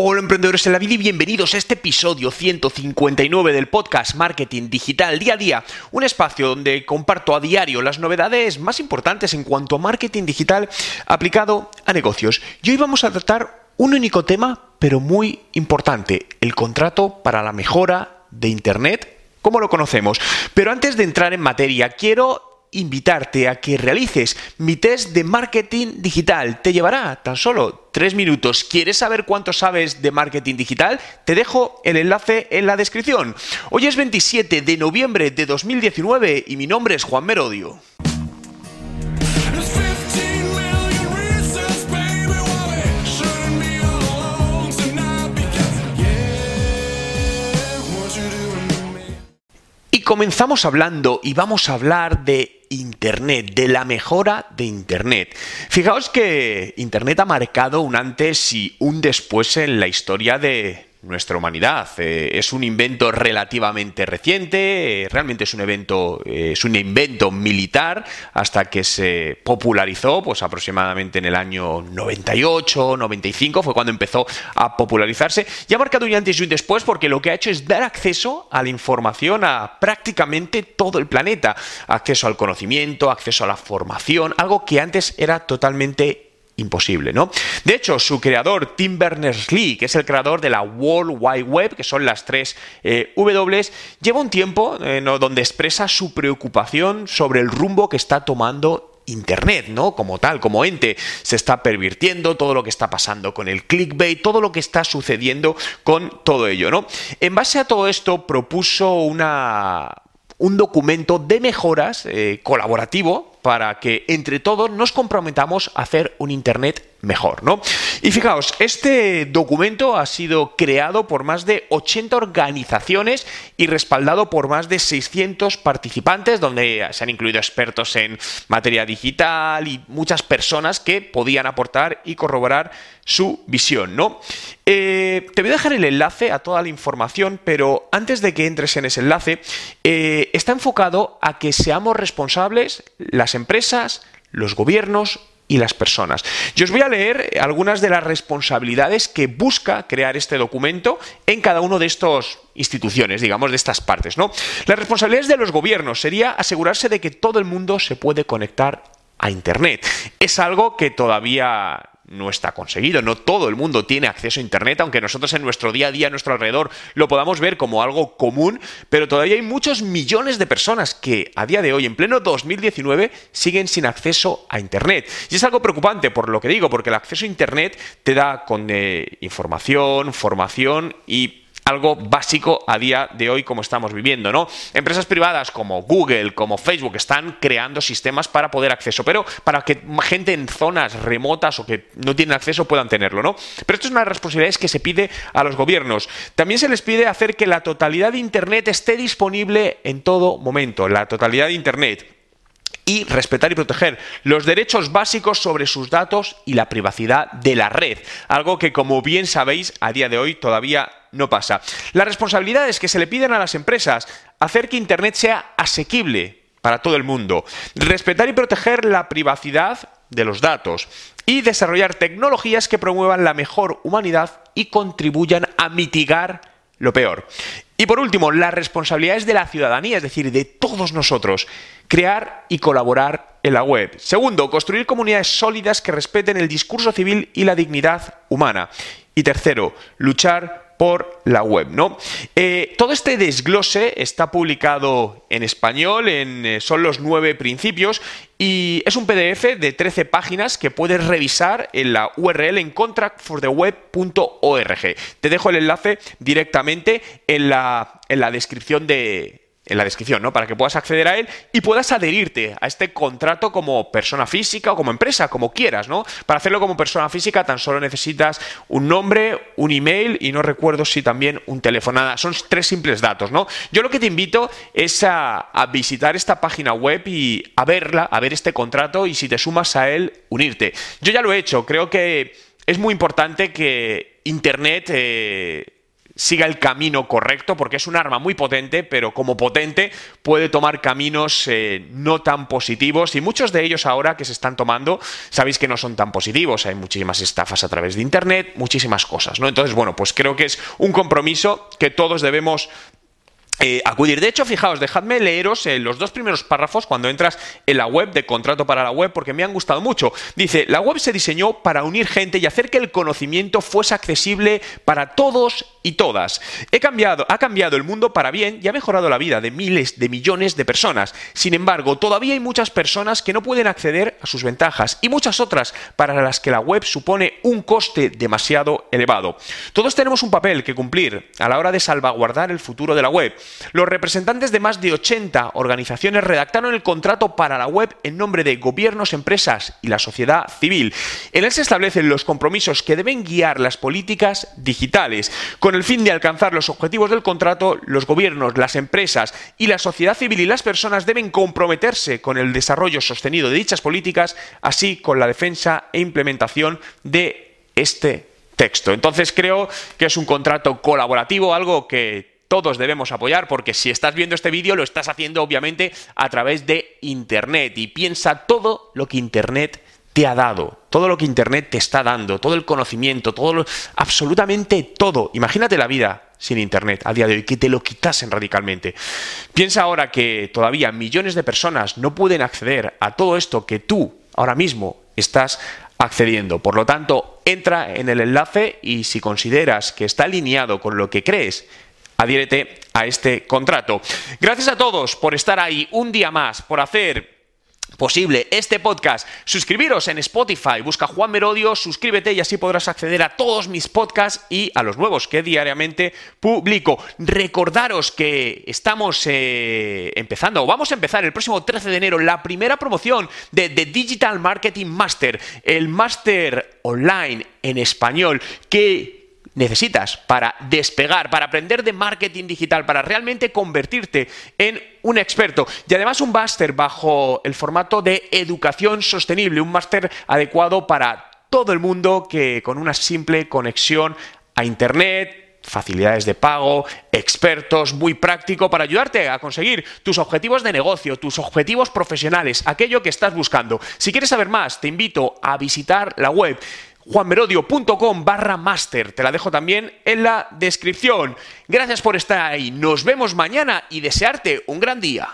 Hola emprendedores en la vida y bienvenidos a este episodio 159 del podcast Marketing Digital Día a Día, un espacio donde comparto a diario las novedades más importantes en cuanto a marketing digital aplicado a negocios. Y hoy vamos a tratar un único tema, pero muy importante, el contrato para la mejora de Internet como lo conocemos. Pero antes de entrar en materia, quiero invitarte a que realices mi test de marketing digital. Te llevará tan solo tres minutos. ¿Quieres saber cuánto sabes de marketing digital? Te dejo el enlace en la descripción. Hoy es 27 de noviembre de 2019 y mi nombre es Juan Merodio. Y comenzamos hablando y vamos a hablar de Internet, de la mejora de Internet. Fijaos que Internet ha marcado un antes y un después en la historia de, nuestra humanidad. Eh, es un invento relativamente reciente, eh, realmente es un evento, eh, es un invento militar hasta que se popularizó, pues aproximadamente en el año 98, 95 fue cuando empezó a popularizarse y ha marcado un antes y un después porque lo que ha hecho es dar acceso a la información a prácticamente todo el planeta, acceso al conocimiento, acceso a la formación, algo que antes era totalmente imposible, ¿no? De hecho, su creador, Tim Berners-Lee, que es el creador de la World Wide Web, que son las tres eh, W, lleva un tiempo eh, donde expresa su preocupación sobre el rumbo que está tomando Internet, ¿no? Como tal, como ente, se está pervirtiendo todo lo que está pasando con el clickbait, todo lo que está sucediendo con todo ello, ¿no? En base a todo esto, propuso una, un documento de mejoras eh, colaborativo para que entre todos nos comprometamos a hacer un Internet mejor, ¿no? Y fijaos, este documento ha sido creado por más de 80 organizaciones y respaldado por más de 600 participantes, donde se han incluido expertos en materia digital y muchas personas que podían aportar y corroborar su visión, ¿no? Eh, te voy a dejar el enlace a toda la información, pero antes de que entres en ese enlace, eh, está enfocado a que seamos responsables las empresas, los gobiernos, y las personas. Yo os voy a leer algunas de las responsabilidades que busca crear este documento en cada uno de estos instituciones, digamos, de estas partes, ¿no? Las responsabilidades de los gobiernos sería asegurarse de que todo el mundo se puede conectar a internet. Es algo que todavía no está conseguido. No todo el mundo tiene acceso a Internet, aunque nosotros en nuestro día a día, a nuestro alrededor, lo podamos ver como algo común, pero todavía hay muchos millones de personas que a día de hoy, en pleno 2019, siguen sin acceso a Internet. Y es algo preocupante por lo que digo, porque el acceso a Internet te da con eh, información, formación y algo básico a día de hoy como estamos viviendo, ¿no? Empresas privadas como Google, como Facebook están creando sistemas para poder acceso, pero para que gente en zonas remotas o que no tienen acceso puedan tenerlo, ¿no? Pero esto es una responsabilidad que se pide a los gobiernos. También se les pide hacer que la totalidad de Internet esté disponible en todo momento, la totalidad de Internet y respetar y proteger los derechos básicos sobre sus datos y la privacidad de la red, algo que como bien sabéis a día de hoy todavía no pasa. Las responsabilidades que se le piden a las empresas, hacer que Internet sea asequible para todo el mundo, respetar y proteger la privacidad de los datos y desarrollar tecnologías que promuevan la mejor humanidad y contribuyan a mitigar lo peor. Y por último, las responsabilidades de la ciudadanía, es decir, de todos nosotros, crear y colaborar en la web. Segundo, construir comunidades sólidas que respeten el discurso civil y la dignidad humana. Y tercero, luchar por la web, ¿no? Eh, todo este desglose está publicado en español, en, eh, son los nueve principios y es un PDF de 13 páginas que puedes revisar en la URL en contractfortheweb.org. Te dejo el enlace directamente en la, en la descripción de, en la descripción, ¿no? Para que puedas acceder a él y puedas adherirte a este contrato como persona física o como empresa, como quieras, ¿no? Para hacerlo como persona física tan solo necesitas un nombre, un email y no recuerdo si también un teléfono. Nada, son tres simples datos, ¿no? Yo lo que te invito es a, a visitar esta página web y a verla, a ver este contrato y si te sumas a él, unirte. Yo ya lo he hecho, creo que es muy importante que Internet... Eh, siga el camino correcto, porque es un arma muy potente, pero como potente puede tomar caminos eh, no tan positivos y muchos de ellos ahora que se están tomando, sabéis que no son tan positivos, hay muchísimas estafas a través de Internet, muchísimas cosas, ¿no? Entonces, bueno, pues creo que es un compromiso que todos debemos eh, acudir. De hecho, fijaos, dejadme leeros eh, los dos primeros párrafos cuando entras en la web de contrato para la web porque me han gustado mucho. Dice, la web se diseñó para unir gente y hacer que el conocimiento fuese accesible para todos y todas. Ha cambiado el mundo para bien y ha mejorado la vida de miles de millones de personas. Sin embargo, todavía hay muchas personas que no pueden acceder a sus ventajas y muchas otras para las que la web supone un coste demasiado elevado. Todos tenemos un papel que cumplir a la hora de salvaguardar el futuro de la web. Los representantes de más de 80 organizaciones redactaron el contrato para la web en nombre de gobiernos, empresas y la sociedad civil. En él se establecen los compromisos que deben guiar las políticas digitales. Con el fin de alcanzar los objetivos del contrato, los gobiernos, las empresas y la sociedad civil y las personas deben comprometerse con el desarrollo sostenido de dichas políticas, así con la defensa e implementación de este texto. Entonces creo que es un contrato colaborativo, algo que todos debemos apoyar porque si estás viendo este vídeo lo estás haciendo obviamente a través de Internet y piensa todo lo que Internet te ha dado, todo lo que Internet te está dando, todo el conocimiento, todo lo, absolutamente todo. Imagínate la vida sin Internet a día de hoy, que te lo quitasen radicalmente. Piensa ahora que todavía millones de personas no pueden acceder a todo esto que tú ahora mismo estás accediendo. Por lo tanto, entra en el enlace y si consideras que está alineado con lo que crees adhiérete a este contrato. Gracias a todos por estar ahí un día más, por hacer posible este podcast. Suscribiros en Spotify, busca Juan Merodio, suscríbete y así podrás acceder a todos mis podcasts y a los nuevos que diariamente publico. Recordaros que estamos eh, empezando, o vamos a empezar el próximo 13 de enero, la primera promoción de The Digital Marketing Master, el máster online en español que necesitas para despegar, para aprender de marketing digital, para realmente convertirte en un experto. Y además un máster bajo el formato de educación sostenible, un máster adecuado para todo el mundo que con una simple conexión a Internet, facilidades de pago, expertos, muy práctico para ayudarte a conseguir tus objetivos de negocio, tus objetivos profesionales, aquello que estás buscando. Si quieres saber más, te invito a visitar la web juanmerodio.com barra master. Te la dejo también en la descripción. Gracias por estar ahí. Nos vemos mañana y desearte un gran día.